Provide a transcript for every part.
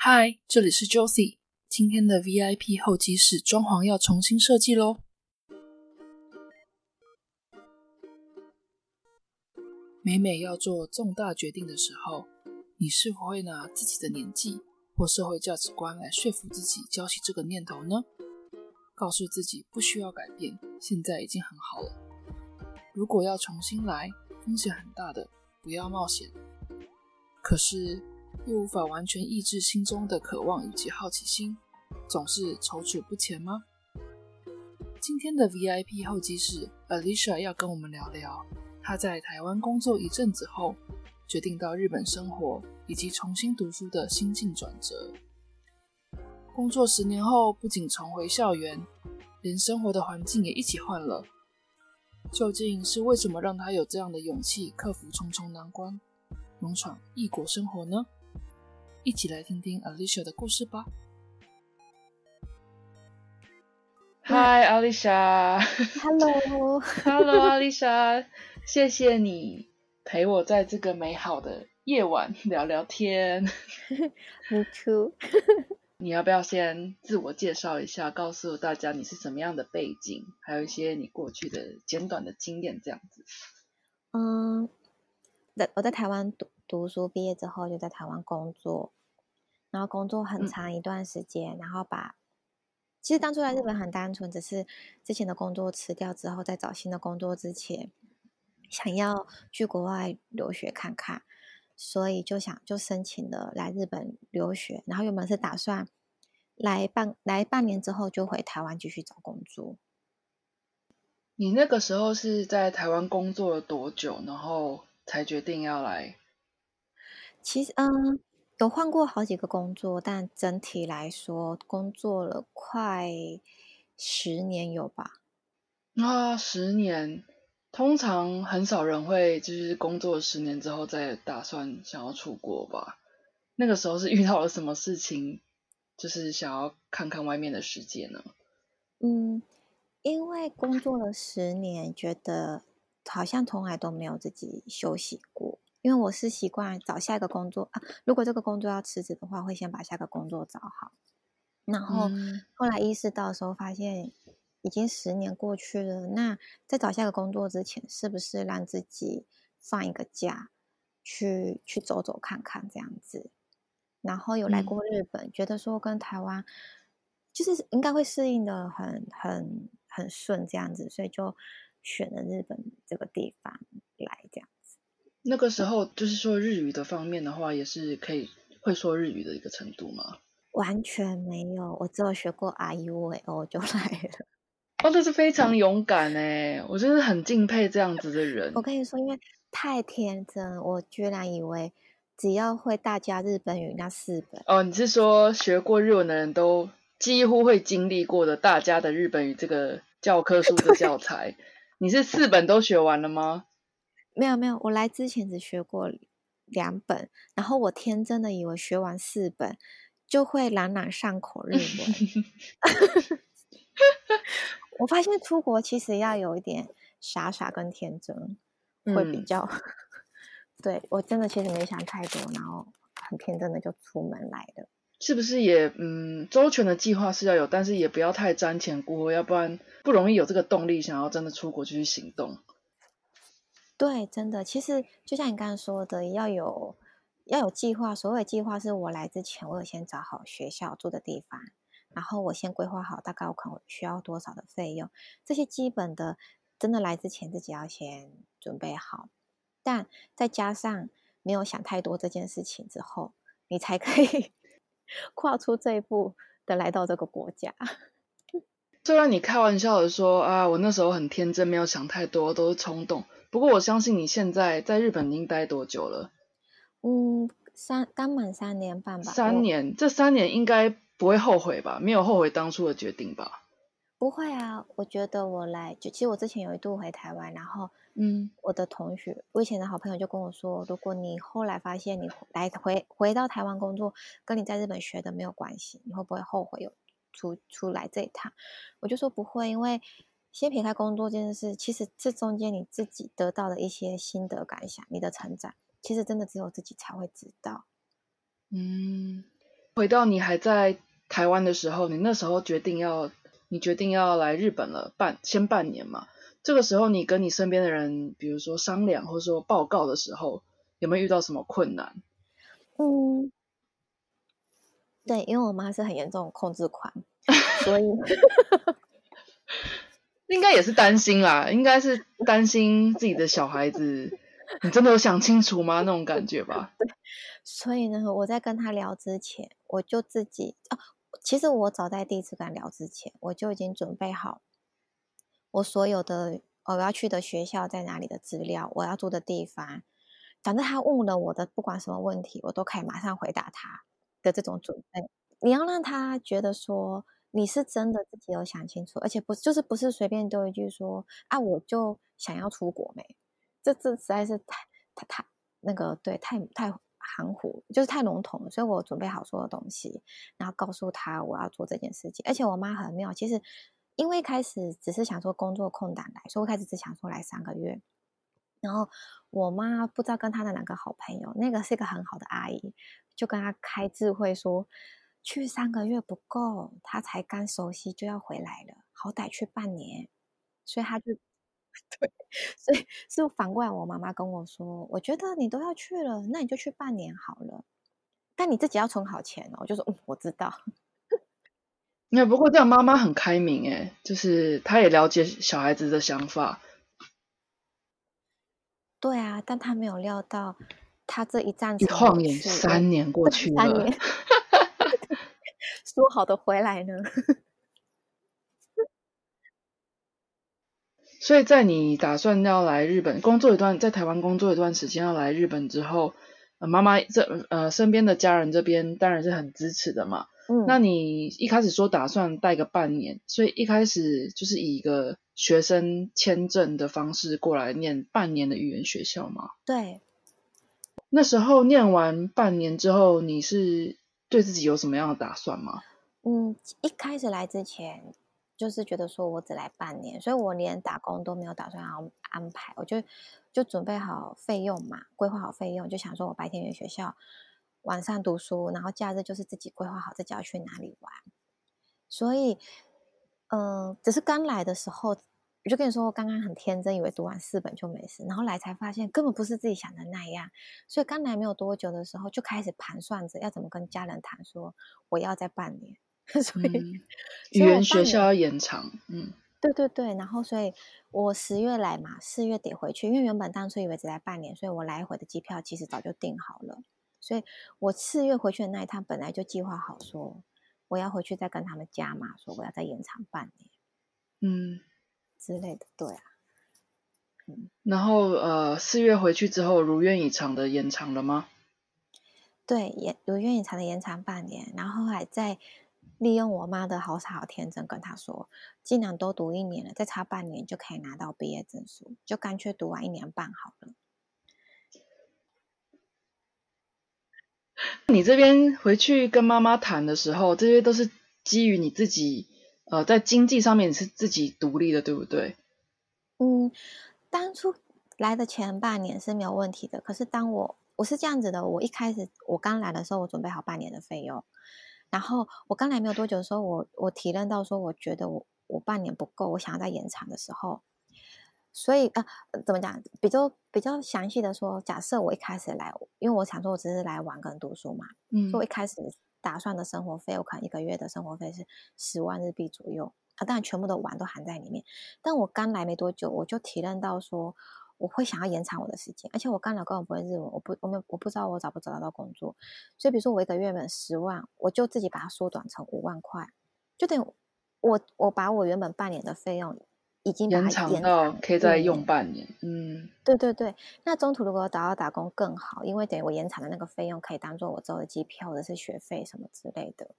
嗨，这里是 Josie。今天的 VIP 候机室装潢要重新设计喽。每每要做重大决定的时候，你是否会拿自己的年纪或社会价值观来说服自己交起这个念头呢？告诉自己不需要改变，现在已经很好了。如果要重新来，风险很大的，不要冒险。可是又无法完全抑制心中的渴望以及好奇心，总是踌躇不前吗？今天的 VIP 候机室，Alicia 要跟我们聊聊她在台湾工作一阵子后，决定到日本生活以及重新读书的心境转折。工作十年后，不仅重回校园，连生活的环境也一起换了。究竟是为什么让她有这样的勇气克服重重难关，勇闯异国生活呢？一起来听听 Alicia 的故事吧。Hi Alicia。Hello。Hello Alicia，谢谢你陪我在这个美好的夜晚聊聊天。Me too。你要不要先自我介绍一下，告诉大家你是什么样的背景，还有一些你过去的简短的经验，这样子。嗯，在我在台湾读读书，毕业之后就在台湾工作，然后工作很嗯长一段时间，然后把其实当初来日本很单纯，只是之前的工作辞掉之后，在找新的工作之前，想要去国外留学看看，所以就想就申请了来日本留学，然后原本是打算来半来半年之后就回台湾继续找工作。你那个时候是在台湾工作了多久，然后才决定要来？其实，嗯，有换过好几个工作，但整体来说，工作了快十年有吧。啊，十年，通常很少人会就是工作十年之后再打算想要出国吧？那个时候是遇到了什么事情，就是想要看看外面的世界呢？嗯，因为工作了十年，觉得好像从来都没有自己休息过。因为我是习惯找下一个工作啊，如果这个工作要辞职的话，会先把下个工作找好。然后嗯后来意识到的时候，发现已经十年过去了。那在找下个工作之前，是不是让自己放一个假，去去走走看看这样子？然后有来嗯过日本，觉得说跟台湾就是应该会适应的很很很顺这样子，所以就选了日本这个地方来这样子。那个时候就是说日语的方面的话，也是可以会说日语的一个程度吗？完全没有，我只有学过 R U A O 就来了。哦，这是非常勇敢诶，我真的很敬佩这样子的人我。跟你说，因为太天真，我居然以为只要会大家日本语那四本，哦，你是说学过日文的人都几乎会经历过的大家的日本语这个教科书的教材？你是四本都学完了吗？没有没有，我来之前只学过两本，然后我天真的以为学完四本就会朗朗上口日文。我发现出国其实要有一点傻傻跟天真，会比嗯较。对我真的其实没想太多，然后很天真的就出门来了。是不是也嗯周全的计划是要有，但是也不要太瞻前顾后，要不然不容易有这个动力想要真的出国去行动。对，真的，其实就像你刚刚说的，要有要有计划。所谓计划，是我来之前，我有先找好学校住的地方，然后我先规划好大概我可能需要多少的费用，这些基本的，真的来之前自己要先准备好。但再加上没有想太多这件事情之后，你才可以 跨出这一步的来到这个国家。虽然你开玩笑的说啊，我那时候很天真，没有想太多，都是冲动。不过我相信你现在在日本已经待多久了？嗯，三刚满三年半吧，三年，这三年应该不会后悔吧？没有后悔当初的决定吧？不会啊，我觉得我来就其实我之前有一度回台湾，然后嗯我的同学，我以前的好朋友就跟我说，如果你后来发现你来回回到台湾工作，跟你在日本学的没有关系，你会不会后悔有出出来这一趟？我就说不会，因为先撇开工作这件事，其实这中间你自己得到的一些心得感想，你的成长，其实真的只有自己才会知道。嗯，回到你还在台湾的时候，你那时候决定要，你决定要来日本了，半先半年嘛。这个时候，你跟你身边的人，比如说商量或者说报告的时候，有没有遇到什么困难？嗯，对，因为我妈是很严重的控制狂，所以 应该也是担心啦，应该是担心自己的小孩子，你真的有想清楚吗？那种感觉吧。所以呢，我在跟他聊之前，我就自己啊，其实我早在第一次跟他聊之前，我就已经准备好我所有的我要去的学校在哪里的资料，我要住的地方，反正他问了我的不管什么问题，我都可以马上回答他的这种准备。你要让他觉得说。你是真的自己有想清楚，而且不就是不是随便丢一句说啊，我就想要出国没？这这实在是太太太那个对，太太含糊，就是太笼统了。所以我准备好所有东西，然后告诉他我要做这件事情。而且我妈很妙，其实因为开始只是想说工作空档来，所以我开始只想说来三个月。然后我妈不知道跟她的两个好朋友，那个是一个很好的阿姨，就跟她开智慧说。去三个月不够，他才刚熟悉就要回来了，好歹去半年，所以他就 对，所以是反过来，我妈妈跟我说，我觉得你都要去了，那你就去半年好了，但你自己要存好钱哦。我就说，嗯，我知道。那不过这样妈妈很开明诶，就是她也了解小孩子的想法。对啊，但她没有料到，她这一站一晃眼三年过去了。说好的回来呢？所以在你打算要来日本工作一段，在台湾工作一段时间要来日本之后，妈妈这呃身边的家人这边当然是很支持的嘛。嗯，那你一开始说打算待个半年，所以一开始就是以一个学生签证的方式过来念半年的语言学校吗？对。那时候念完半年之后，你是？对自己有什么样的打算吗？嗯，一开始来之前就是觉得说我只来半年，所以我连打工都没有打算要安排，我就就准备好费用嘛，规划好费用，就想说我白天去学校，晚上读书，然后假日就是自己规划好自己要去哪里玩。所以，嗯，只是刚来的时候。我就跟你说，我刚刚很天真，以为读完四本就没事，然后来才发现根本不是自己想的那样。所以刚来没有多久的时候，就开始盘算着要怎么跟家人谈，说我要在半年。所以语言学校要延长，嗯，对对对。然后，所以我十月来嘛，四月底回去，因为原本当初以为只来半年，所以我来回的机票其实早就订好了。所以我四月回去的那一趟，本来就计划好说我要回去再跟他们加嘛，说我要再延长半年。嗯。之类的，对啊，嗯，然后呃，四月回去之后，如愿以偿的延长了吗？对，延如愿以偿的延长半年，然后还在利用我妈的好傻好天真，跟她说，既然都读一年了，再差半年就可以拿到毕业证书，就干脆读完一年半好了。你这边回去跟妈妈谈的时候，这些都是基于你自己。呃，在经济上面是自己独立的，对不对？嗯，当初来的前半年是没有问题的。可是当我我是这样子的，我一开始我刚来的时候，我准备好半年的费用。然后我刚来没有多久的时候，我我体认到说，我觉得我我半年不够，我想要再延长的时候，所以啊，怎么讲？比较比较详细的说，假设我一开始来，因为我想说，我只是来玩跟读书嘛，嗯，所以我一开始。打算的生活费，我可能一个月的生活费是十万日币左右啊，当然全部的玩都含在里面。但我刚来没多久，我就体认到说，我会想要延长我的时间，而且我刚来根本不会日文，我不，我没，我不知道我找不找得到工作。所以，比如说我一个月本十万，我就自己把它缩短成五万块，就等于我我把我原本半年的费用。已经延长到可以再用半年，嗯，对对对。那中途如果找到打工更好，因为等于我延长的那个费用可以当做我之后的机票或者是学费什么之类的。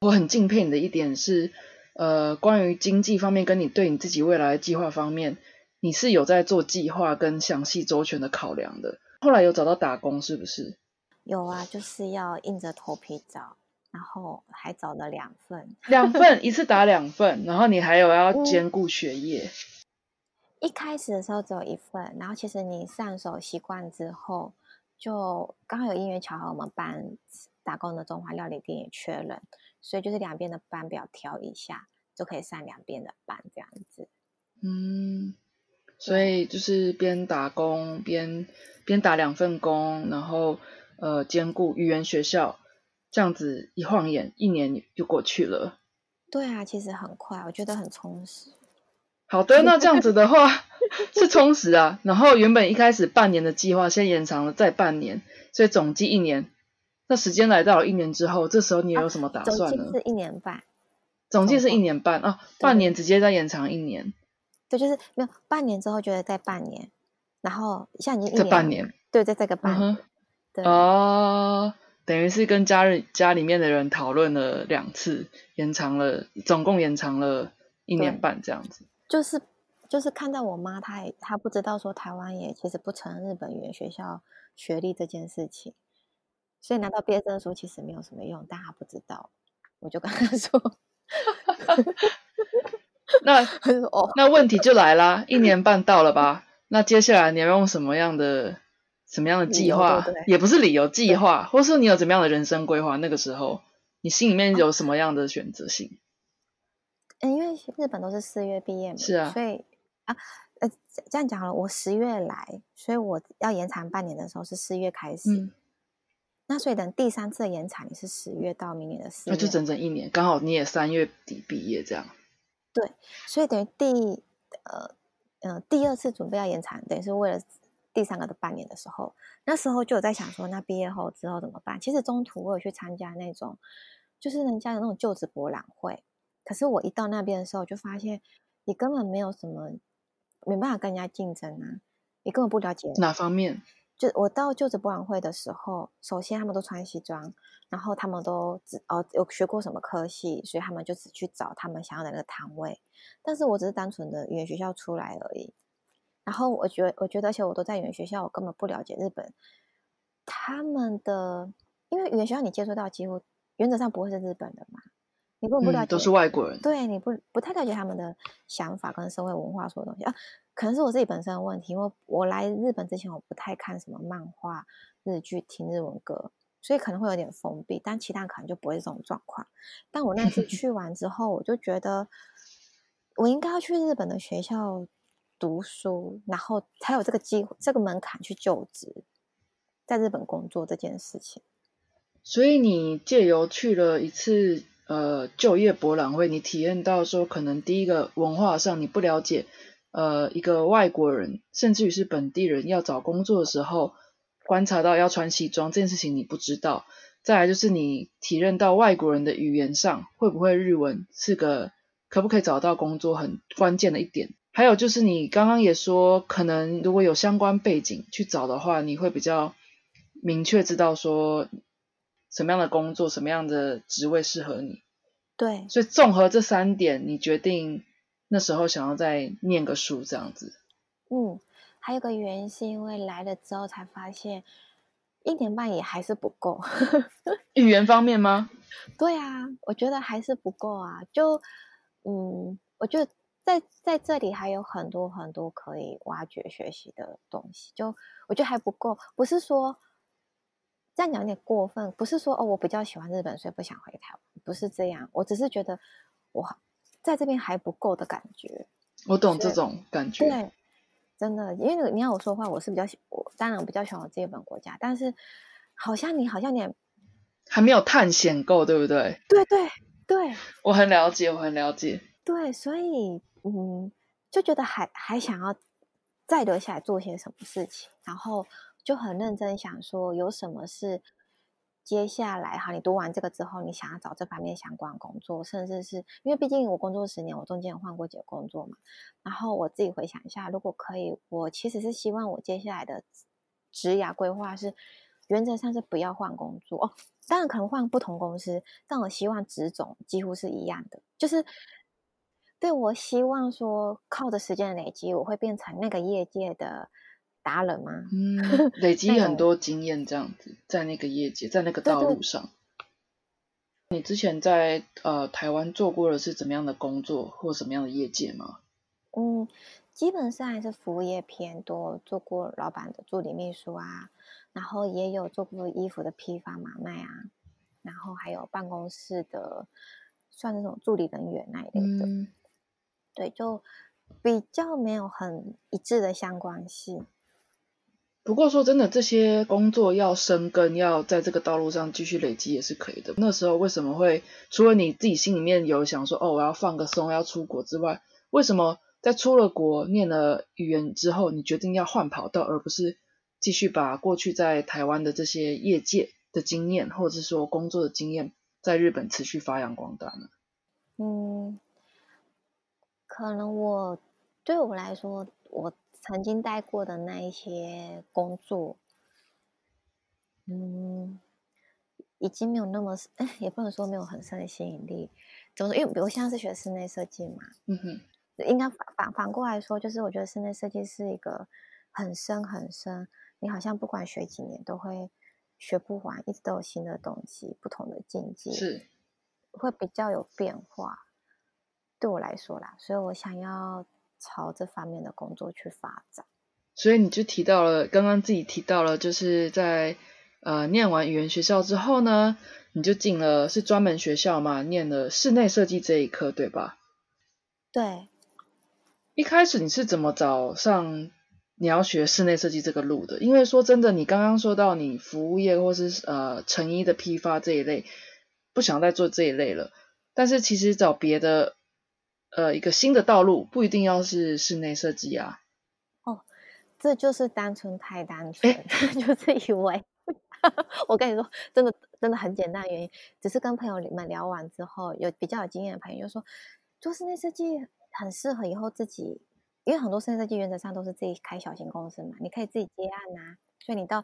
我很敬佩你的一点是，呃，关于经济方面跟你对你自己未来的计划方面，你是有在做计划跟详细周全的考量的。后来有找到打工是不是？有啊，就是要硬着头皮找。然后还找了两份，两份一次打两份，然后你还有要兼顾学业。一开始的时候只有一份，然后其实你上手习惯之后，就刚好有因缘巧合，我们班打工的中华料理店也缺人，所以就是两边的班表调一下，就可以上两边的班这样子。嗯，所以就是边打工边边打两份工，然后呃兼顾语言学校，这样子一晃眼一年就过去了。对啊，其实很快，我觉得很充实。好的，那这样子的话 是充实啊。然后原本一开始半年的计划，先延长了再半年，所以总计一年。那时间来到了一年之后，这时候你有什么打算呢？总计是一年半。总计是一年半啊，半年直接再延长一年。对，就是没有半年之后，觉得再半年，然后像已经这半年，对，在这个半年，对哦。等于是跟家人家里面的人讨论了两次，延长了，总共延长了一年半这样子。就是就是看到我妈，她也她不知道说台湾也其实不承认日本语言学校学历这件事情，所以拿到毕业证书其实没有什么用，但她不知道，我就跟她说，那哦，那问题就来啦，一年半到了吧？那接下来你要用什么样的？什么样的计划也不是理由，计划，或是你有怎么样的人生规划？那个时候你心里面有什么样的选择性？嗯，因为日本都是四月毕业嘛，是啊，所以啊，呃，这样讲了，我十月来，所以我要延长半年的时候是四月开始，那所以等第三次延长，你是十月到明年的四月，那就整整一年，刚好你也三月底毕业这样。对，所以等于第呃呃第二次准备要延长，等于是为了。第三个的半年的时候，那时候就有在想说，那毕业后之后怎么办？其实中途我有去参加那种，就是人家的那种就职博览会。可是我一到那边的时候，就发现你根本没有什么，没办法跟人家竞争啊！你根本不了解哪方面。就我到就职博览会的时候，首先他们都穿西装，然后他们都只哦有学过什么科系，所以他们就只去找他们想要的那个摊位。但是我只是单纯的语言学校出来而已。然后我觉得，我觉得，而且我都在语言学校，我根本不了解日本他们的，因为语言学校你接触到几乎原则上不会是日本的嘛，你根本不了解，都是外国人，对，你不不太了解他们的想法跟社会文化所有东西啊，可能是我自己本身的问题，因为我来日本之前我不太看什么漫画、日剧、听日文歌，所以可能会有点封闭，但其他可能就不会是这种状况。但我那次 去完之后，我就觉得我应该要去日本的学校。读书，然后才有这个机会、这个门槛去就职，在日本工作这件事情。所以你借由去了一次呃就业博览会，你体验到说，可能第一个文化上你不了解，呃，一个外国人，甚至于是本地人要找工作的时候，观察到要穿西装这件事情你不知道。再来就是你体认到外国人的语言上会不会日文是个可不可以找到工作很关键的一点。还有就是你刚刚也说，可能如果有相关背景去找的话，你会比较明确知道说什么样的工作、什么样的职位适合你。对，所以综合这三点，你决定那时候想要再念个书这样子。嗯，还有个原因是因为来了之后才发现，一年半也还是不够。语言方面吗？对啊，我觉得还是不够啊。就嗯，我觉得。在在这里还有很多很多可以挖掘学习的东西，就我觉得还不够。不是说这样讲有点过分，不是说哦我比较喜欢日本，所以不想回台湾，不是这样。我只是觉得我在这边还不够的感觉。我懂这种感觉。对，真的，因为你要我说话，我是比较喜，我当然我比较喜欢我这本国家，但是好像你好像你还没有探险够，对不对？对对对，我很了解，我很了解。对，所以。嗯，就觉得还还想要再留下来做些什么事情，然后就很认真想说，有什么是接下来哈，你读完这个之后，你想要找这方面相关工作，甚至是因为毕竟我工作十年，我中间有换过几个工作嘛。然后我自己回想一下，如果可以，我其实是希望我接下来的职涯规划是原则上是不要换工作哦，当然可能换不同公司，但我希望职种几乎是一样的，就是。对，我希望说靠着时间的累积，我会变成那个业界的达人吗？嗯，累积 很多经验，这样子在那个业界，在那个道路上。你之前在呃台湾做过的是怎么样的工作，或什么样的业界吗？嗯，基本上还是服务业偏多，做过老板的助理秘书啊，然后也有做过衣服的批发买卖啊。然后还有办公室的，算那种助理人员那一类的。嗯，对，就比较没有很一致的相关性。不过说真的，这些工作要生根，要在这个道路上继续累积也是可以的。那时候为什么会除了你自己心里面有想说哦我要放个松要出国之外，为什么在出了国念了语言之后，你决定要换跑道，而不是继续把过去在台湾的这些业界的经验，或者是说工作的经验，在日本持续发扬光大呢？嗯，可能我对我来说，我曾经待过的那一些工作，嗯，已经没有那么，哎，也不能说没有很深的吸引力。怎么说？因为比如现在是学室内设计嘛，嗯哼，应该反反反过来说，就是我觉得室内设计是一个很深很深，你好像不管学几年都会学不完，一直都有新的东西，不同的境界，是会比较有变化。对我来说啦，所以我想要朝这方面的工作去发展。所以你就提到了，刚刚自己提到了，就是在呃念完语言学校之后呢，你就进了是专门学校嘛，念了室内设计这一科，对吧？对，一开始你是怎么找上你要学室内设计这个路的？因为说真的，你刚刚说到你服务业或是呃成衣的批发这一类，不想再做这一类了，但是其实找别的呃一个新的道路，不一定要是室内设计啊。哦这就是单纯太单纯，就是以为 我跟你说，真的真的很简单的原因，只是跟朋友们聊完之后，有比较有经验的朋友就说，做室内设计很适合以后自己，因为很多室内设计原则上都是自己开小型公司嘛，你可以自己接案呐、所以你到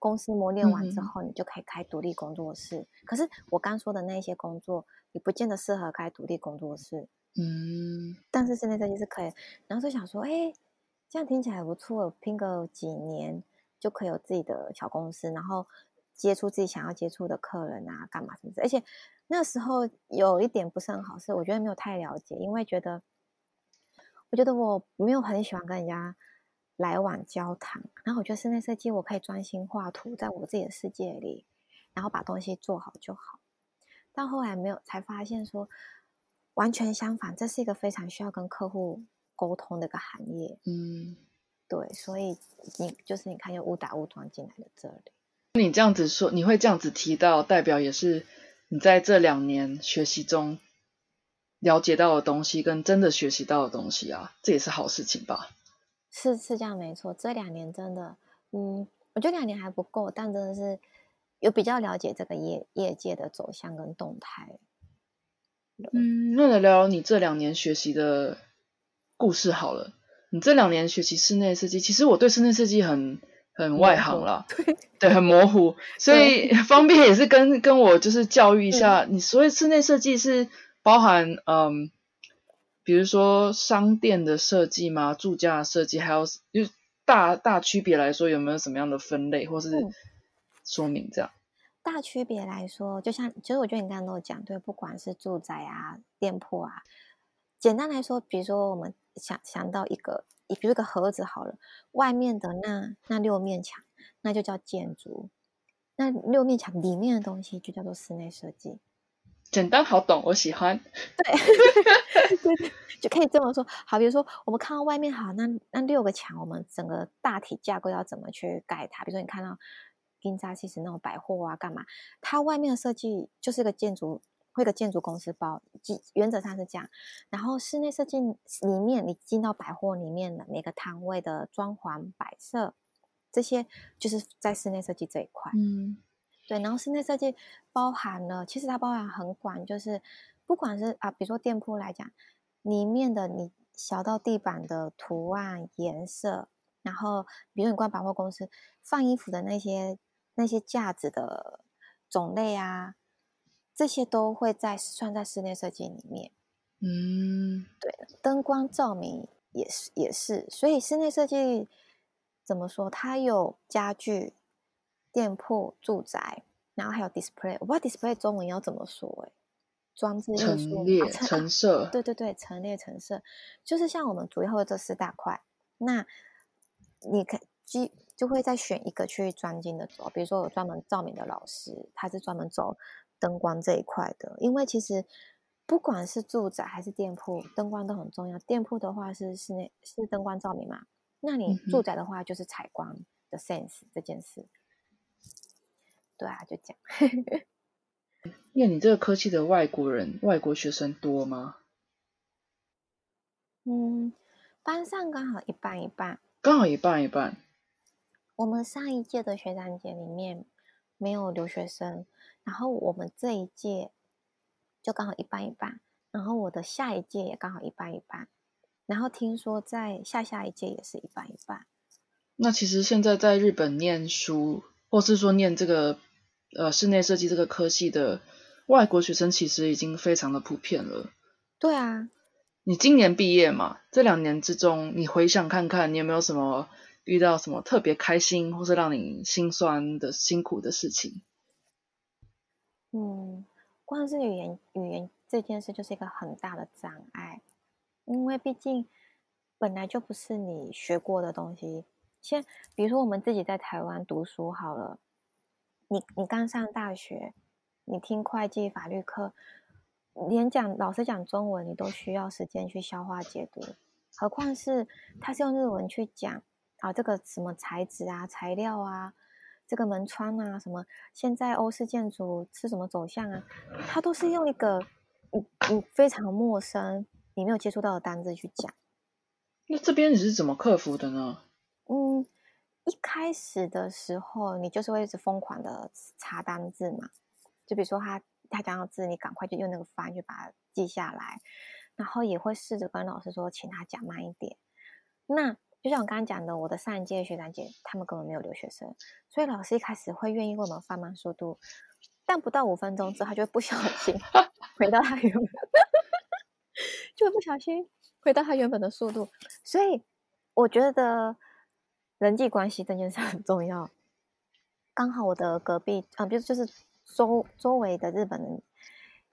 公司磨练完之后，你就可以开独立工作室。可是我刚说的那些工作，你不见得适合开独立工作室，嗯，但是室内设计是可以。然后就想说，哎。这样听起来不错，拼个几年就可以有自己的小公司，然后接触自己想要接触的客人啊，干嘛什么的。而且那时候有一点不是很好，是我觉得没有太了解，因为觉得我觉得我没有很喜欢跟人家来往交谈。然后我觉得室内设计我可以专心画图，在我自己的世界里，然后把东西做好就好。但后来没有，才发现说完全相反，这是一个非常需要跟客户。沟通的一个行业，嗯，对，所以你就是你看，又误打误撞进来了这里。你这样子说，你会这样子提到，代表也是你在这两年学习中了解到的东西，跟真的学习到的东西啊，这也是好事情吧？是是这样，没错。这两年真的，嗯，我觉得两年还不够，但真的是有比较了解这个业业界的走向跟动态。嗯，那来聊聊你这两年学习的。故事好了，你这两年学习室内设计，其实我对室内设计很很外行了，对，很模糊，所以方便也是跟跟我就是教育一下，你所谓室内设计是包含嗯，比如说商店的设计吗？住家的设计，还有就大大区别来说，有没有什么样的分类或是说明这样？大区别来说，就像其实我觉得你刚刚都有讲，对，不管是住宅啊、店铺啊，简单来说，比如说我们。想想到一个，比如一个盒子好了，外面的那那六面墙，那就叫建筑；那六面墙里面的东西就叫做室内设计。简单好懂，我喜欢。对，对，就可以这么说。好，比如说我们看到外面好，那那六个墙，我们整个大体架构要怎么去盖它？比如说你看到金扎其实那种百货啊，干嘛？它外面的设计就是个建筑。会个建筑公司包，基原则上是这样。然后室内设计里面，你进到百货里面的每个摊位的装潢摆设，这些就是在室内设计这一块。嗯，对。然后室内设计包含了，其实它包含很广，就是不管是啊，比如说店铺来讲，里面的你小到地板的图案、颜色，然后比如你逛百货公司放衣服的那些那些架子的种类啊。这些都会在算在室内设计里面，嗯，对，灯光照明也是也是，所以室内设计怎么说？它有家具、店铺、住宅，然后还有 display。我不知道 display 中文要怎么说？哎，装置艺术、陈列、陈设，对对对，陈列、陈设，就是像我们主要的这四大块。那你看基就会再选一个去专精的走，比如说有专门照明的老师，他是专门走。灯光这一块的，因为其实不管是住宅还是店铺，灯光都很重要。店铺的话是室内是灯光照明嘛，那你住宅的话就是采光的 sense 这件事。对啊，就讲。那你这个科技的外国人、外国学生多吗？嗯，班上刚好一半一半，刚好一半一半。我们上一届的学长姐里面没有留学生，然后我们这一届就刚好一半一半，然后我的下一届也刚好一半一半，然后听说在下下一届也是一半一半。那其实现在在日本念书，或是说念这个。呃，室内设计这个科系的外国学生其实已经非常的普遍了。对啊，你今年毕业嘛？这两年之中，你回想看看，你有没有什么遇到什么特别开心，或是让你心酸的辛苦的事情？嗯，光是语言语言这件事就是一个很大的障碍，因为毕竟本来就不是你学过的东西。先比如说我们自己在台湾读书好了。你你刚上大学，你听会计、法律课，连讲老师讲中文，你都需要时间去消化解读，何况是他是用日文去讲啊，这个什么材质啊、材料啊，这个门窗啊，什么现在欧式建筑是什么走向啊，他都是用一个你你非常陌生、你没有接触到的单字去讲。那这边你是怎么克服的呢？嗯。一开始的时候，你就是会一直疯狂的查单字嘛，就比如说他他讲到字，你赶快就用那个翻去把它记下来，然后也会试着跟老师说，请他讲慢一点。那就像我刚刚讲的，我的上一届学长姐他们根本没有留学生，所以老师一开始会愿意为我们放慢速度，但不到五分钟之后，他就不小心 回到他原本，就不小心回到他原本的速度。所以我觉得。人际关系这件事很重要。刚好我的隔壁啊，比如就是周周围的日本人，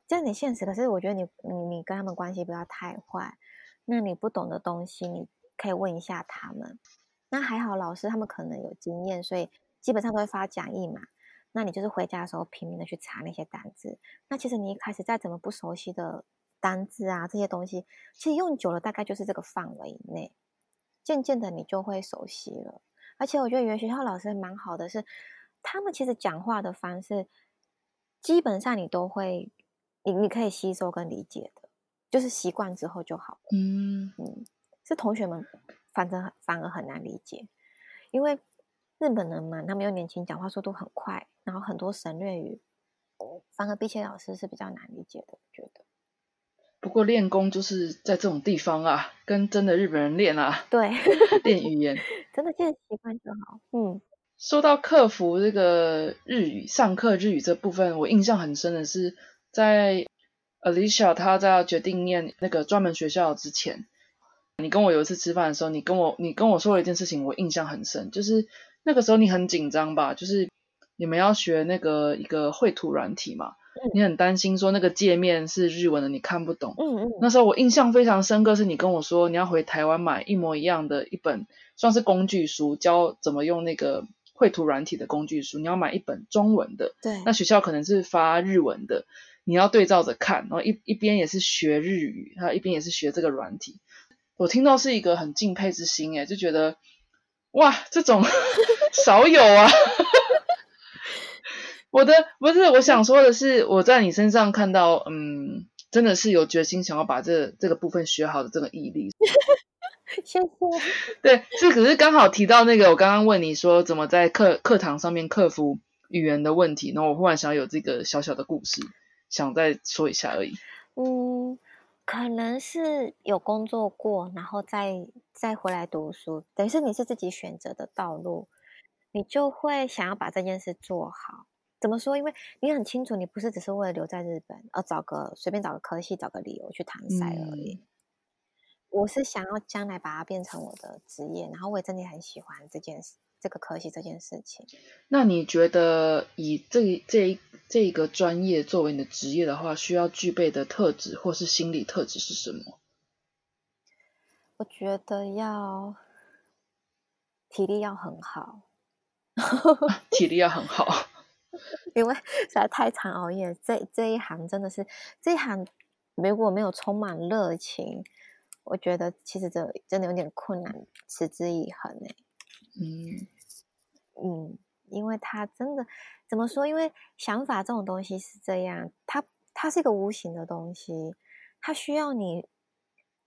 这样点现实。可是我觉得你你你跟他们关系不要太坏。那你不懂的东西，你可以问一下他们。那还好，老师他们可能有经验，所以基本上都会发讲义嘛。那你就是回家的时候拼命的去查那些单字。那其实你一开始再怎么不熟悉的单字啊，这些东西，其实用久了大概就是这个范围以内。渐渐的，你就会熟悉了。而且我觉得语言学校老师蛮好的，是他们其实讲话的方式，基本上你都会，你你可以吸收跟理解的，就是习惯之后就好了。嗯嗯，是同学们反正反而很难理解，因为日本人嘛，他们又年轻，讲话速度很快，然后很多省略语，反而比起老师是比较难理解的，我觉得。不过练功就是在这种地方啊，跟真的日本人练啊。对，练语言 真的见习惯就好。嗯，说到克服这个日语上课日语这部分，我印象很深的是，在 Alicia 她在决定念那个专门学校之前，你跟我有一次吃饭的时候，你跟我你跟我说了一件事情，我印象很深，就是那个时候你很紧张吧？就是你们要学那个一个绘图软体嘛。你很担心说那个界面是日文的，你看不懂。嗯嗯。那时候我印象非常深刻，是你跟我说你要回台湾买一模一样的一本，算是工具书，教怎么用那个绘图软体的工具书。你要买一本中文的。对。那学校可能是发日文的，你要对照着看，然后一一边也是学日语，然后一边也是学这个软体。我听到是一个很敬佩之心，哎，就觉得哇，这种 少有啊。我的不是，我想说的是，我在你身上看到，嗯，真的是有决心想要把这这个部分学好的这个毅力。谢谢。对，是可是刚好提到那个，我刚刚问你说怎么在课课堂上面克服语言的问题，然后我忽然想有这个小小的故事，想再说一下而已。嗯，可能是有工作过，然后再再回来读书，等于是你是自己选择的道路，你就会想要把这件事做好。怎么说？因为你很清楚，你不是只是为了留在日本而找个随便找个科系、找个理由去搪塞而已。我是想要将来把它变成我的职业，然后我也真的很喜欢这件事、这个科系这件事情。那你觉得以这这这个专业作为你的职业的话，需要具备的特质或是心理特质是什么？我觉得要体力要很好，体力要很好。因为实在太常熬夜。这这一行真的是这一行，如果没有充满热情，我觉得其实这真的有点困难，持之以恒呢。嗯嗯，因为他真的怎么说？因为想法这种东西是这样，它它是一个无形的东西，它需要你。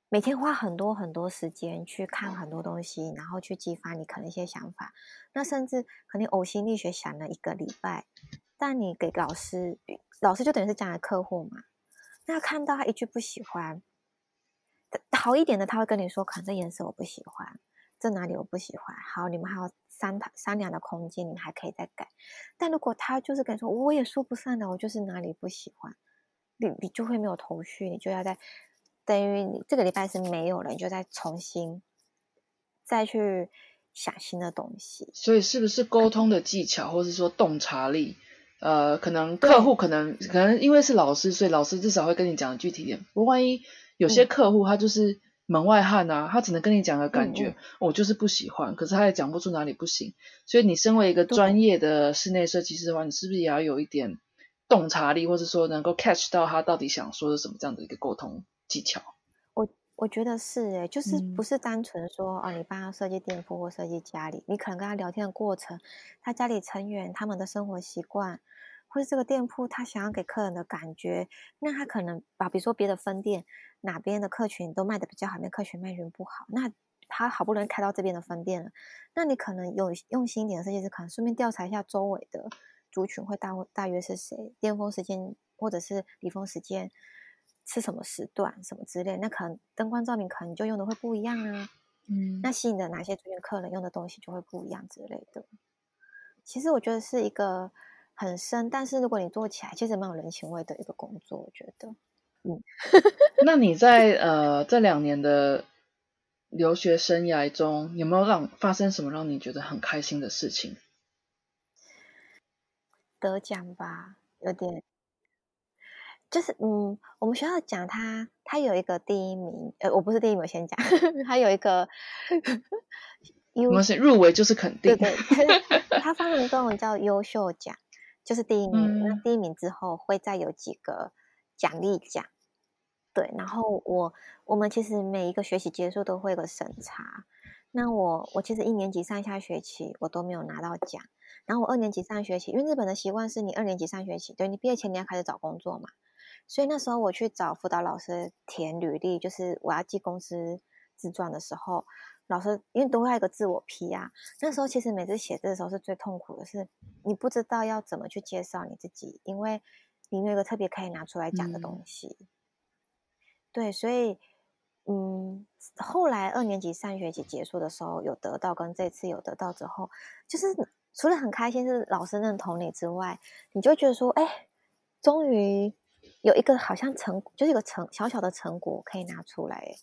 每天花很多很多时间去看很多东西，然后去激发你可能一些想法。那甚至可能呕心沥血想了一个礼拜，但你给老师，老师就等于是将来客户嘛。那看到他一句不喜欢，好一点的他会跟你说，可能这颜色我不喜欢，这哪里我不喜欢。好，你们还有商讨商量的空间，你们还可以再改。但如果他就是跟你说，我也说不上的，我就是哪里不喜欢，你你就会没有头绪，你就要在。等于你这个礼拜是没有了，你就再重新再去想新的东西。所以是不是沟通的技巧，或是说洞察力？呃，可能客户可能可能因为是老师，所以老师至少会跟你讲具体点。不万一有些客户他就是门外汉啊，他只能跟你讲个感觉，我就是不喜欢，可是他也讲不出哪里不行。所以你身为一个专业的室内设计师的话，你是不是也要有一点洞察力，或者说能够 catch 到他到底想说的什么这样的一个沟通？技巧，我我觉得是诶，就是不是单纯说哦，你帮他设计店铺或设计家里，你可能跟他聊天的过程，他家里成员他们的生活习惯，或是这个店铺他想要给客人的感觉，那他可能把比如说别的分店哪边的客群都卖的比较好，那客群卖群不好，那他好不容易开到这边的分店了，那你可能有用心一点的设计师，可能顺便调查一下周围的族群会大大约是谁，巅峰时间或者是离峰时间。是什么时段什么之类，那可能灯光照明可能就用的会不一样啊。嗯，那吸引的哪些族群客人用的东西就会不一样之类的。其实我觉得是一个很深，但是如果你做起来，其实蛮有人情味的一个工作。我觉得，嗯。那你在呃这两年的留学生涯中，有没有让发生什么让你觉得很开心的事情？得奖吧，有点。就是嗯，我们学校讲他，他有一个第一名，呃，我不是第一名，我先讲，他有一个，我们是入围就是肯定，对对，他发明中文叫优秀奖，就是第一名，那第一名之后会再有几个奖励奖，对，然后我我们其实每一个学期结束都会有个审查，那我我其实一年级上下学期我都没有拿到奖，然后我二年级上学期，因为日本的习惯是你二年级上学期，对你毕业前你要开始找工作嘛。所以那时候我去找辅导老师填履历，就是我要寄公司自传的时候，老师因为都会有一个自我批啊。那时候其实每次写字的时候是最痛苦的，是你不知道要怎么去介绍你自己，因为你没有一个特别可以拿出来讲的东西。对，所以嗯，后来二年级上学期结束的时候有得到，跟这次有得到之后，就是除了很开心是老师认同你之外，你就觉得说，哎，终于。有一个好像成，就是一个成小小的成果可以拿出来。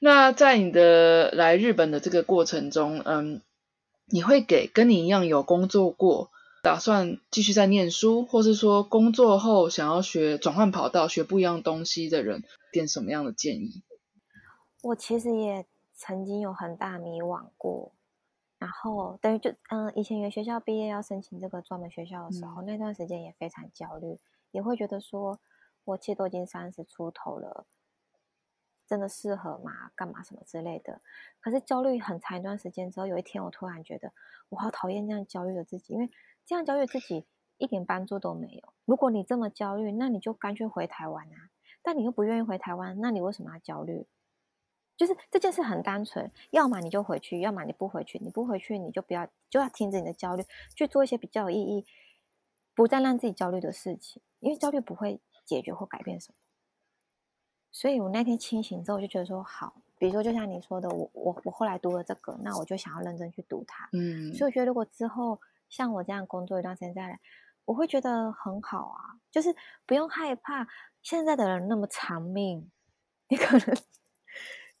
那在你的来日本的这个过程中，嗯，你会给跟你一样有工作过，打算继续在念书，或是说工作后想要学转换跑道、学不一样东西的人，点什么样的建议？我其实也曾经有很大迷惘过，然后等于就嗯，以前原学校毕业要申请这个专门学校的时候，那段时间也非常焦虑，也会觉得说。我其实都已经三十出头了，真的适合吗？干嘛什么之类的？可是焦虑很长一段时间之后，有一天我突然觉得，我好讨厌这样焦虑的自己，因为这样焦虑自己一点帮助都没有。如果你这么焦虑，那你就干脆回台湾啊！但你又不愿意回台湾，那你为什么要焦虑？就是这件事很单纯，要么你就回去，要么你不回去。你不回去，你就不要就要停止你的焦虑，去做一些比较有意义、不再让自己焦虑的事情，因为焦虑不会。解决或改变什么？所以我那天清醒之后，我就觉得说好，比如说就像你说的，我我我后来读了这个，那我就想要认真去读它。嗯，所以我觉得如果之后像我这样工作一段时间再来，我会觉得很好啊，就是不用害怕现在的人那么长命，你可能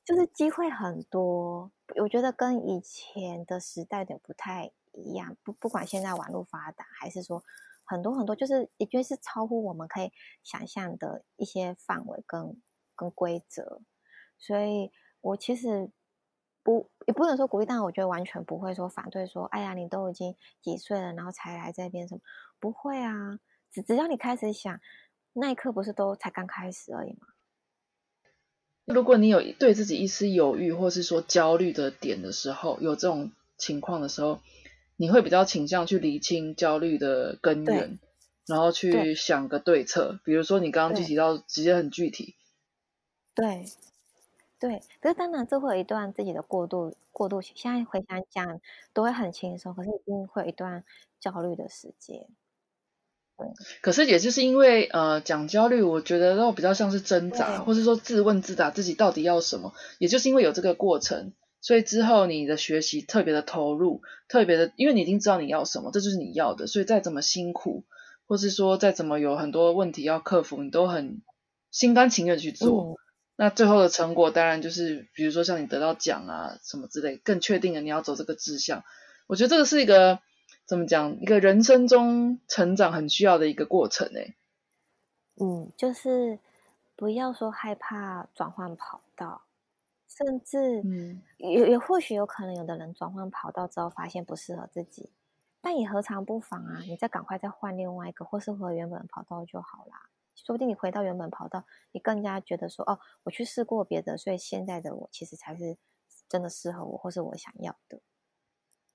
就是机会很多。我觉得跟以前的时代有点不太一样，不不管现在网络发达还是说。很多很多，就是已经是超乎我们可以想象的一些范围跟跟规则，所以我其实不也不能说鼓励，但我觉得完全不会说反对说，哎呀，你都已经几岁了，然后才来这边什么？不会啊，只只要你开始想，那一刻不是都才刚开始而已吗？如果你有对自己一丝犹豫，或是说焦虑的点的时候，有这种情况的时候，你会比较倾向去理清焦虑的根源，然后去想个对策。比如说你刚刚具体到直接很具体。对，对，可是当然这会有一段自己的过渡过渡期。现在回想讲都会很轻松，可是一定会有一段焦虑的时间。可是也就是因为呃讲焦虑，我觉得都比较像是挣扎，或是说自问自答自己到底要什么。也就是因为有这个过程，所以之后你的学习特别的投入，特别的，因为你已经知道你要什么，这就是你要的，所以再怎么辛苦，或是说再怎么有很多问题要克服，你都很心甘情愿去做。那最后的成果当然就是，比如说像你得到奖啊什么之类，更确定了你要走这个志向。我觉得这个是一个。怎么讲？一个人生中成长很需要的一个过程诶。嗯，就是不要说害怕转换跑道，甚至嗯，也也或许有可能有的人转换跑道之后发现不适合自己，但也何尝不妨啊？你再赶快再换另外一个，或是回原本跑道就好啦。说不定你回到原本跑道，你更加觉得说哦，我去试过别的，所以现在的我其实才是真的适合我，或是我想要的。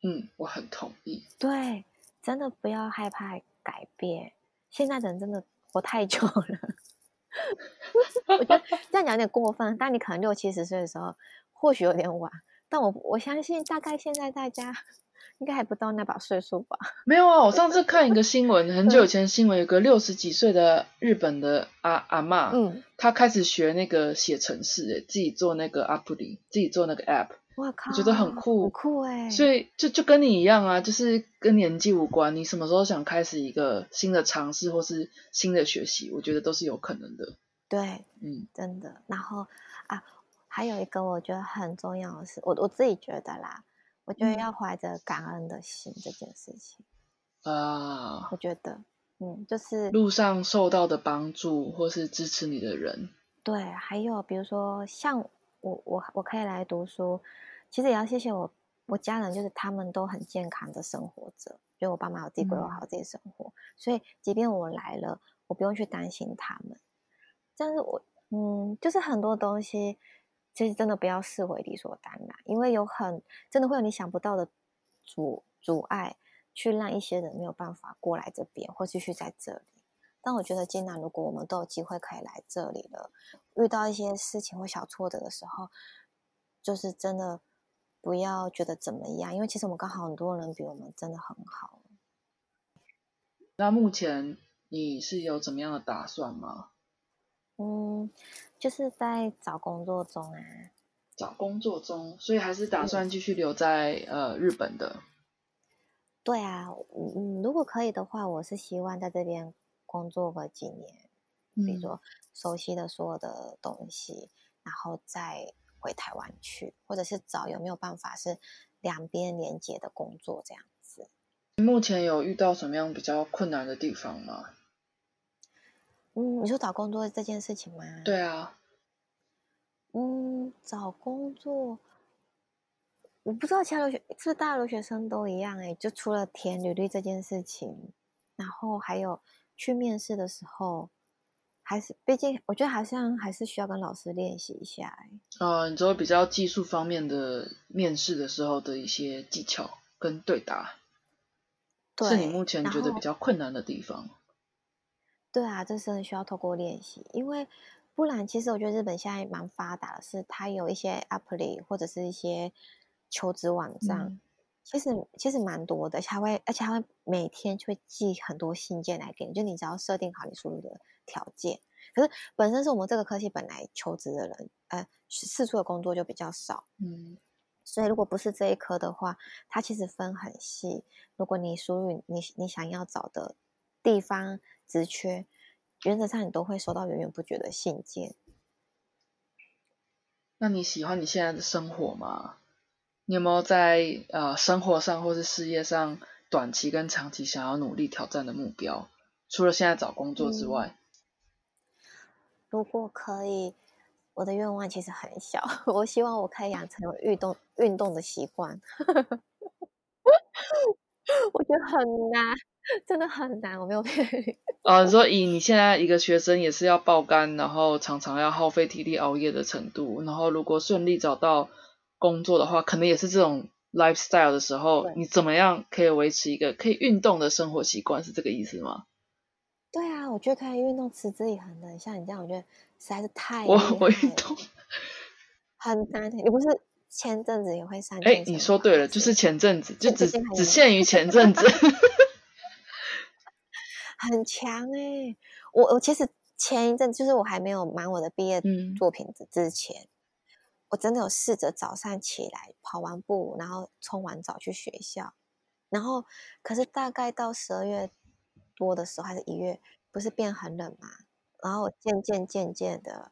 嗯，我很同意。对，真的不要害怕改变。现在的人真的活太久了，我觉得这样讲有点过分。但你可能六七十岁的时候，或许有点晚。但我我相信，大概现在大家应该还不到那把岁数吧？没有啊，我上次看一个新闻，很久以前新闻，有个六十几岁的日本的阿阿妈，嗯，她开始学那个写程式，自己做那个 app 里，自己做那个 app。我靠，我觉得很酷，很酷哎！所以就就跟你一样啊，就是跟年纪无关。你什么时候想开始一个新的尝试或是新的学习，我觉得都是有可能的。对，嗯，真的。然后啊，还有一个我觉得很重要的是，我我自己觉得啦，我觉得要怀着感恩的心这件事情啊，我觉得，嗯，就是路上受到的帮助或是支持你的人，对，还有比如说像。我我我可以来读书，其实也要谢谢我我家人，就是他们都很健康的生活着，就我爸妈有自己规划好自己生活，所以即便我来了，我不用去担心他们。但是我嗯，就是很多东西，其实真的不要视为理所当然，因为有很真的会有你想不到的阻阻碍，去让一些人没有办法过来这边或继续在这里。但我觉得，今南如果我们都有机会可以来这里了，遇到一些事情或小挫折的时候，就是真的不要觉得怎么样，因为其实我们刚好很多人比我们真的很好。那目前你是有怎么样的打算吗？嗯，就是在找工作中啊。找工作中，所以还是打算继续留在呃日本的。对啊，嗯，如果可以的话，我是希望在这边。工作个几年，比如说熟悉的所有的东西，然后再回台湾去，或者是找有没有办法是两边连接的工作这样子。目前有遇到什么样比较困难的地方吗？嗯，你说找工作这件事情吗？对啊。嗯，找工作，我不知道其他留学是不是大家留学生都一样哎，就除了填履历这件事情，然后还有。去面试的时候，还是毕竟我觉得好像还是需要跟老师练习一下。呃，你说比较技术方面的面试的时候的一些技巧跟对答，是你目前觉得比较困难的地方。对啊，这是很需要透过练习，因为不然其实我觉得日本现在蛮发达的，是它有一些 app 或者是一些求职网站。其实其实蛮多的，还会而且还会每天就会寄很多信件来给你，就你只要设定好你输入的条件。可是本身是我们这个科系本来求职的人，呃，四处的工作就比较少，嗯，所以如果不是这一科的话，它其实分很细。如果你输入你你想要找的地方职缺，原则上你都会收到源源不绝的信件。那你喜欢你现在的生活吗？你有没有在呃生活上或是事业上短期跟长期想要努力挑战的目标？除了现在找工作之外，如果可以我的愿望其实很小，我希望我可以养成运动运动的习惯。我觉得很难，真的很难，我没有骗你。啊，你说以你现在一个学生也是要爆肝，然后常常要耗费体力熬夜的程度，然后如果顺利找到工作的话，可能也是这种 lifestyle 的时候，你怎么样可以维持一个可以运动的生活习惯？是这个意思吗？对啊，我觉得可以运动持之以恒的，像你这样，我觉得实在是太我我运动很难，你不是？前阵子也会上。哎，你说对了，就是前阵子，就只只限于前阵子。很强哎！我我其实前一阵就是我还没有忙我的毕业作品之之前，我真的有试着早上起来跑完步，然后冲完澡去学校，然后可是大概到十二月多的时候，还是一月，不是变很冷嘛？然后渐渐渐渐的，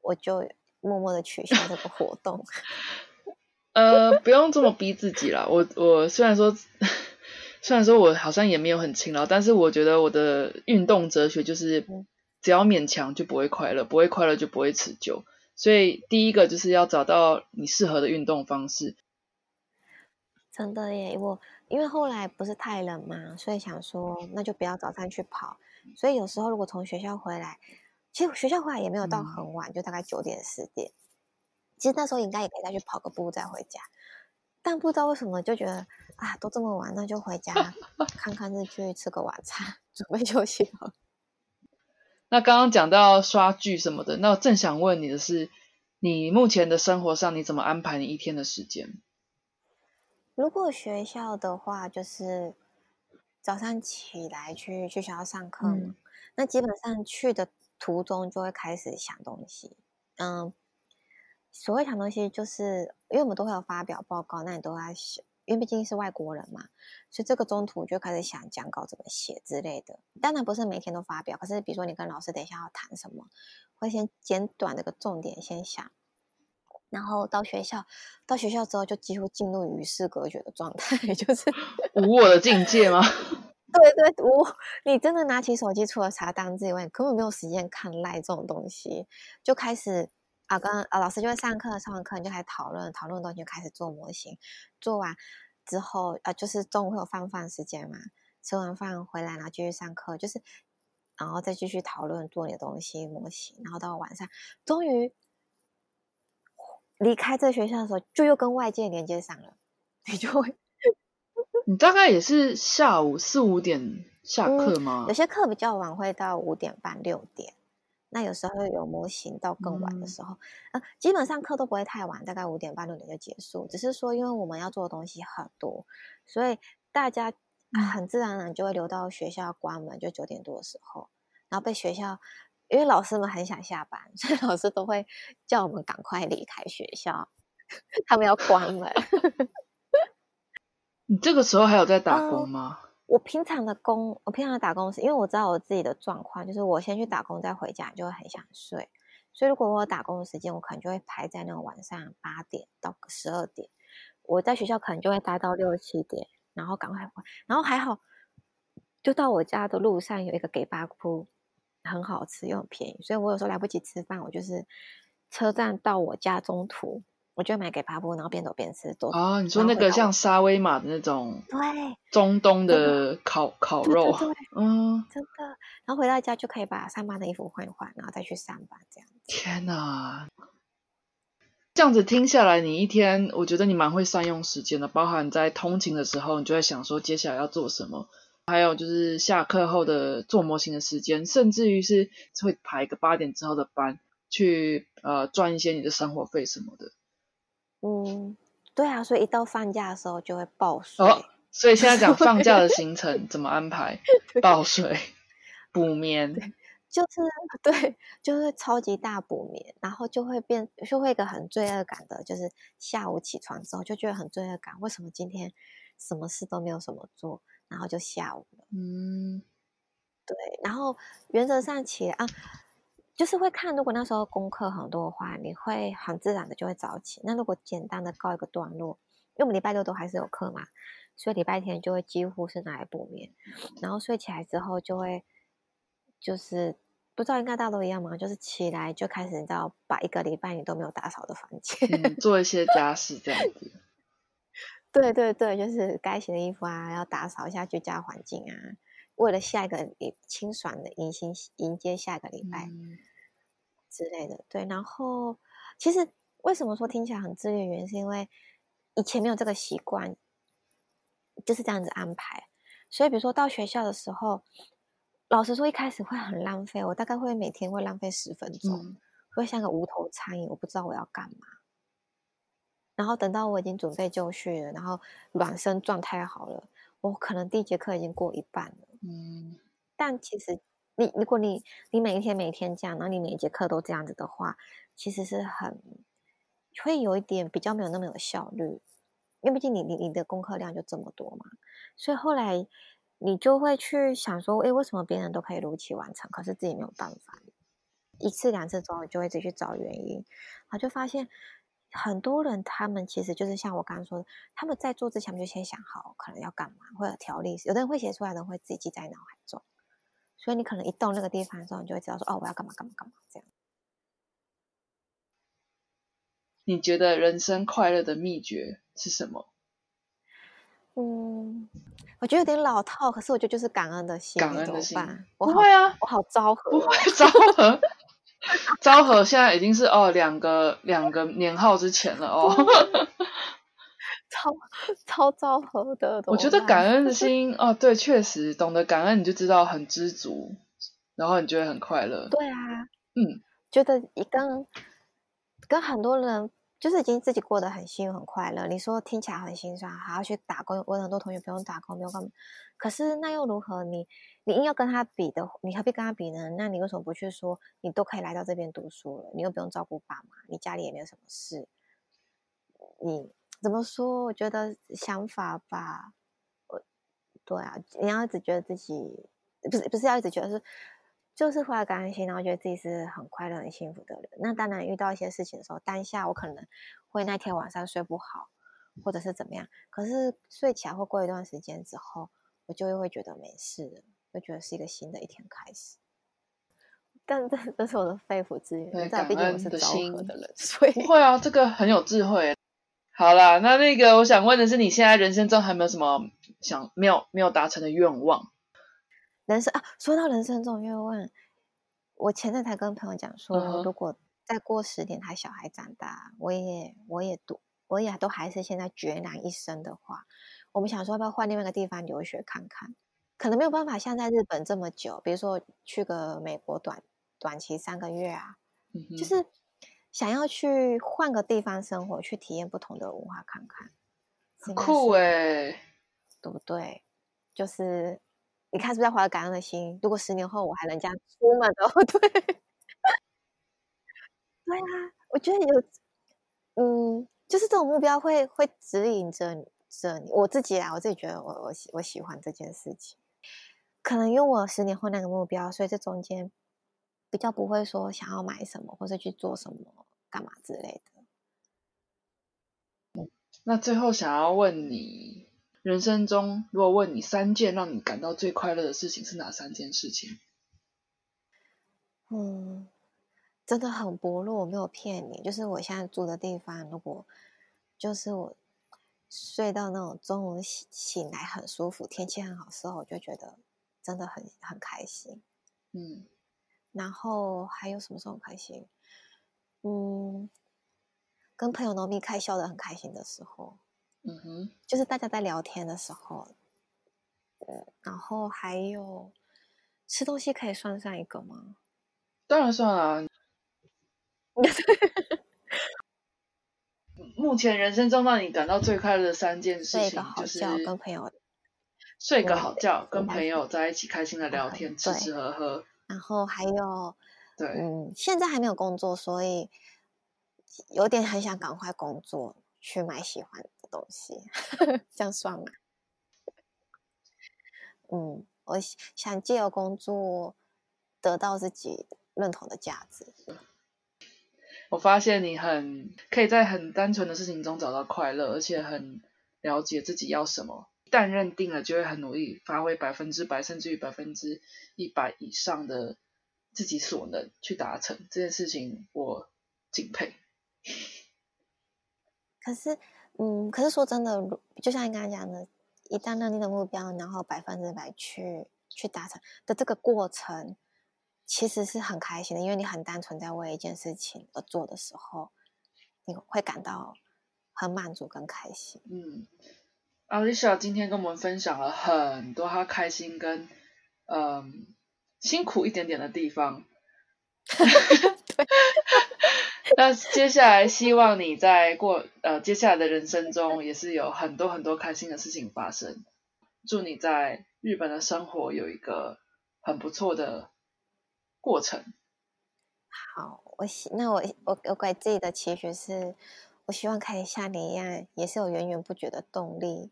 我就默默的取消这个活动。呃，不用这么逼自己啦。我我虽然说，虽然说我好像也没有很勤劳，但是我觉得我的运动哲学就是，只要勉强就不会快乐，不会快乐就不会持久。所以第一个就是要找到你适合的运动方式。真的耶，我因为后来不是太冷嘛，所以想说那就不要早上去跑。所以有时候如果从学校回来，其实学校回来也没有到很晚，就大概九点十点。其实那时候应该也可以再去跑个步再回家，但不知道为什么就觉得啊，都这么晚，那就回家看看日剧，吃个晚餐，准备休息了。那刚刚讲到刷剧什么的，那我正想问你的是，你目前的生活上你怎么安排你一天的时间？如果学校的话，就是早上起来去去学校上课嘛，那基本上去的途中就会开始想东西，嗯。所谓想东西，就是因为我们都会有发表报告，那你都在想，因为毕竟是外国人嘛，所以这个中途就开始想讲稿怎么写之类的。当然不是每天都发表，可是比如说你跟老师等一下要谈什么，会先简短的个重点先想，然后到学校，到学校之后就几乎进入与世隔绝的状态，就是无我的境界吗？对对，我你真的拿起手机，除了查单字以外，根本没有时间看赖这种东西，就开始。啊，刚啊，老师就会上课，上完课你就开始讨论，讨论东西就开始做模型，做完之后，啊，就是中午会有饭饭时间嘛，吃完饭回来然后继续上课，就是然后再继续讨论做你的东西模型，然后到晚上终于离开这个学校的时候，就又跟外界连接上了，你就会，你大概也是下午四五点下课吗？有些课比较晚，会到五点半六点。那有时候有模型到更晚的时候，呃，基本上课都不会太晚，大概五点半六点就结束。只是说，因为我们要做的东西很多，所以大家很自然而然就会留到学校关门，就九点多的时候，然后被学校，因为老师们很想下班，所以老师都会叫我们赶快离开学校，他们要关门。你这个时候还有在打工吗？我平常的工，我平常的打工是因为我知道我自己的状况，就是我先去打工再回家，就会很想睡。所以如果我有打工的时间，我可能就会排在那种晚上八点到十二点。我在学校可能就会待到六七点，然后赶快回。然后还好，就到我家的路上有一个给巴铺，很好吃又很便宜，所以我有时候来不及吃饭，我就是车站到我家中途。我就买给巴布，然后边走边吃。多啊，你说那个像沙威玛的那种，对，中东的烤烤肉，对嗯，真的。然后回到家就可以把上班的衣服换一换，然后再去上班，这样。天哪，这样子听下来，你一天，我觉得你蛮会善用时间的。包含在通勤的时候，你就在想说接下来要做什么；还有就是下课后的做模型的时间，甚至于是会排一个八点之后的班，去呃赚一些你的生活费什么的。嗯，对啊，所以一到放假的时候就会爆睡。哦，所以现在讲放假的行程怎么安排？爆睡、补眠，就是对，就是超级大补眠，然后就会变，就会一个很罪恶感的，就是下午起床之后就觉得很罪恶感，为什么今天什么事都没有什么做，然后就下午了。嗯，对，然后原则上起啊。就是会看，如果那时候功课很多的话，你会很自然的就会早起。那如果简单的告一个段落，因为我们礼拜六都还是有课嘛，所以礼拜天就会几乎是拿来补眠。然后睡起来之后就会，就是不知道应该大家都一样吗？就是起来就开始，你知道，把一个礼拜你都没有打扫的房间，嗯，做一些家事这样子。对对对，就是该洗的衣服啊，要打扫一下居家环境啊，为了下一个礼清爽的迎新迎接下一个礼拜嗯之类的。对，然后其实为什么说听起来很自律的原因，是因为以前没有这个习惯，就是这样子安排。所以比如说到学校的时候，老实说一开始会很浪费，我大概会每天会浪费十分钟，嗯会像个无头苍蝇，我不知道我要干嘛。然后等到我已经准备就绪了，然后暖身状态好了，我可能第一节课已经过一半了。嗯但其实你如果你你每一天每一天这样，然后你每一节课都这样子的话，其实是很会有一点比较没有那么有效率，因为毕竟你你你的功课量就这么多嘛，所以后来你就会去想说，诶，为什么别人都可以如期完成，可是自己没有办法？一次两次之后，你就会自己去找原因，然后就发现很多人他们其实就是像我刚刚说的，他们在做之前就先想好可能要干嘛，或者条例，有的人会写出来，的人会自己记在脑海中。所以你可能一到那个地方的时候，你就会知道说，哦，我要干嘛干嘛干嘛这样。你觉得人生快乐的秘诀是什么？嗯，我觉得有点老套，可是我觉得就是感恩的心，感恩的心？不会啊，我好昭和哦，不会 昭和，昭和现在已经是哦两个两个年号之前了哦。超超昭和的。我觉得感恩的心哦，对，确实懂得感恩，你就知道很知足，然后你就会很快乐。对啊，嗯，觉得一跟跟很多人就是已经自己过得很幸运很快乐。你说听起来很心酸，还要去打工，我很多同学不用打工，不用干嘛。可是那又如何？你你硬要跟他比的，你何必跟他比呢？那你为什么不去说你都可以来到这边读书了，你又不用照顾爸妈，你家里也没有什么事，你怎么说？我觉得想法吧，我对啊，你要一直觉得自己不是不是要一直觉得是。就是怀感恩心，然后觉得自己是很快乐、很幸福的人。那当然，遇到一些事情的时候，当下我可能会那天晚上睡不好，或者是怎么样。可是睡起来或过一段时间之后，我就又会觉得没事了，就觉得是一个新的一天开始。但这这是我的肺腑之言，对你知道，毕竟我是昭和的人，所以不会啊，这个很有智慧。好啦，那那个我想问的是，你现在人生中还有没有什么想没有没有达成的愿望？人生啊，说到人生这种愿望，我前阵才跟朋友讲说，如果再过十年他小孩长大，我也我也读，我也都还是现在孑然一生的话，我们想说要不要换另外一个地方留学看看？可能没有办法像在日本这么久，比如说去个美国短短期三个月啊，就是想要去换个地方生活，去体验不同的文化看看，很酷是哎、对不对？就是你看是不是要怀着感恩的心？如果十年后我还能这样出门的话，对，对啊，我觉得有，嗯，就是这种目标会会指引着你着你。我自己啊，我自己觉得我我喜我喜欢这件事情，可能因为我十年后那个目标，所以这中间比较不会说想要买什么或者去做什么干嘛之类的。那最后想要问你，人生中如果问你三件让你感到最快乐的事情是哪三件事情？嗯，真的很薄弱，我没有骗你。就是我现在住的地方，如果就是我睡到那种中午醒醒来很舒服，天气很好的时候，我就觉得真的很很开心。嗯然后还有什么时候很开心？嗯，跟朋友浓密开笑的很开心的时候，嗯哼，就是大家在聊天的时候。嗯，然后还有吃东西可以算上一个吗？当然算啊。目前人生中让你感到最快乐的三件事情睡个，好就是觉，跟朋友睡个好觉，跟朋友在一起开心的聊嗯天，吃吃喝喝。然后还有，对，嗯，现在还没有工作，所以有点很想赶快工作，去买喜欢的东西，这样算吗？嗯，我想想借由工作得到自己认同的价值。我发现你很可以在很单纯的事情中找到快乐，而且很了解自己要什么。一旦认定了，就会很努力，发挥百分之百甚至于百分之一百以上的自己所能去达成这件事情，我敬佩。可是，嗯，可是说真的，就像你刚才讲的，一旦认定的目标，然后百分之百去去达成的这个过程，其实是很开心的，因为你很单纯在为一件事情而做的时候，你会感到很满足跟开心。嗯，Alicia 今天跟我们分享了很多她开心跟嗯辛苦一点点的地方。对。那接下来希望你在过呃接下来的人生中也是有很多很多开心的事情发生。祝你在日本的生活有一个很不错的过程。好，我希那我我我给自己的期许是，我希望可以像你一样，也是有源源不绝的动力，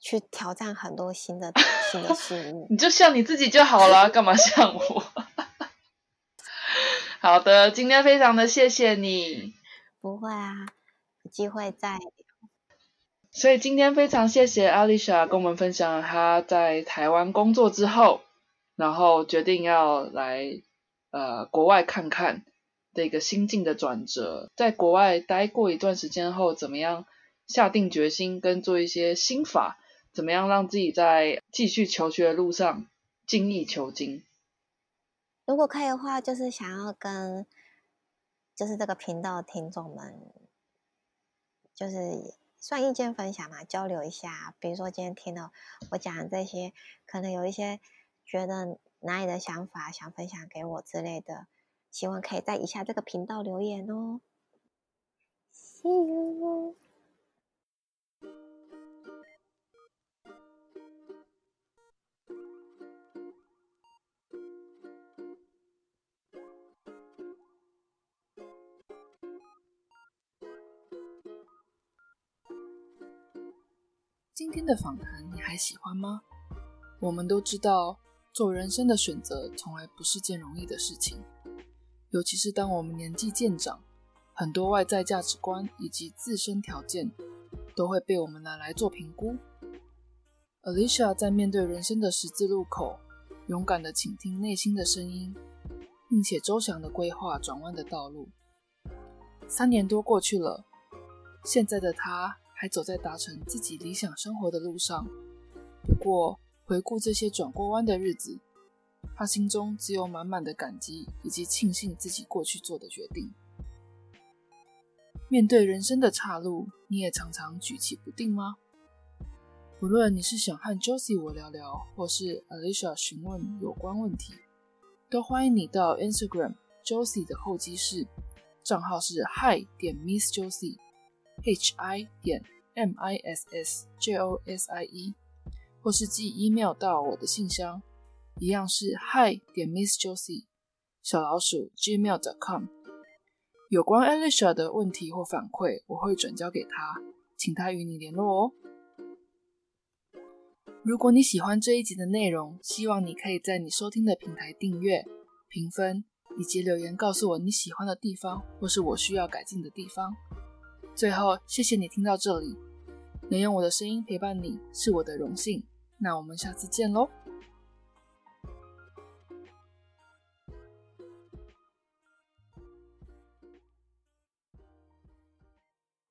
去挑战很多新的新的事物。你就像你自己就好了，干嘛像我？好的，今天非常的谢谢你。不会啊，有机会再。所以今天非常谢谢 Alicia 跟我们分享她在台湾工作之后，然后决定要来呃国外看看的一个心境的转折。在国外待过一段时间后，怎么样下定决心跟做一些心法，怎么样让自己在继续求学的路上精益求精。如果可以的话，就是想要跟，就是这个频道的听众们，就是算意见分享嘛，交流一下。比如说今天听到我讲的这些，可能有一些觉得哪里的想法想分享给我之类的，希望可以在以下这个频道留言哦。See you. 今天的访谈你还喜欢吗？我们都知道，做人生的选择从来不是件容易的事情，尤其是当我们年纪渐长，很多外在价值观以及自身条件都会被我们拿来做评估。Alicia 在面对人生的十字路口，勇敢地倾听内心的声音，并且周详地规划转弯的道路。三年多过去了，现在的他。还走在达成自己理想生活的路上。不过，回顾这些转过弯的日子，他心中只有满满的感激以及庆幸自己过去做的决定。面对人生的岔路，你也常常举棋不定吗？无论你是想和 Josie 我聊聊，或是 Alicia 询问有关问题，都欢迎你到 Instagram Josie 的候机室，账号是 Hi 点 Miss Josie。h i 点 m i s s j o s i e，或是寄 email 到我的信箱，一样是 hi 点 miss josie 小老鼠 gmail.com。有关 Alicia 的问题或反馈，我会转交给他，请他与你联络哦。如果你喜欢这一集的内容，希望你可以在你收听的平台订阅、评分以及留言，告诉我你喜欢的地方或是我需要改进的地方。最后，谢谢你听到这里，能用我的声音陪伴你是我的荣幸。那我们下次见喽。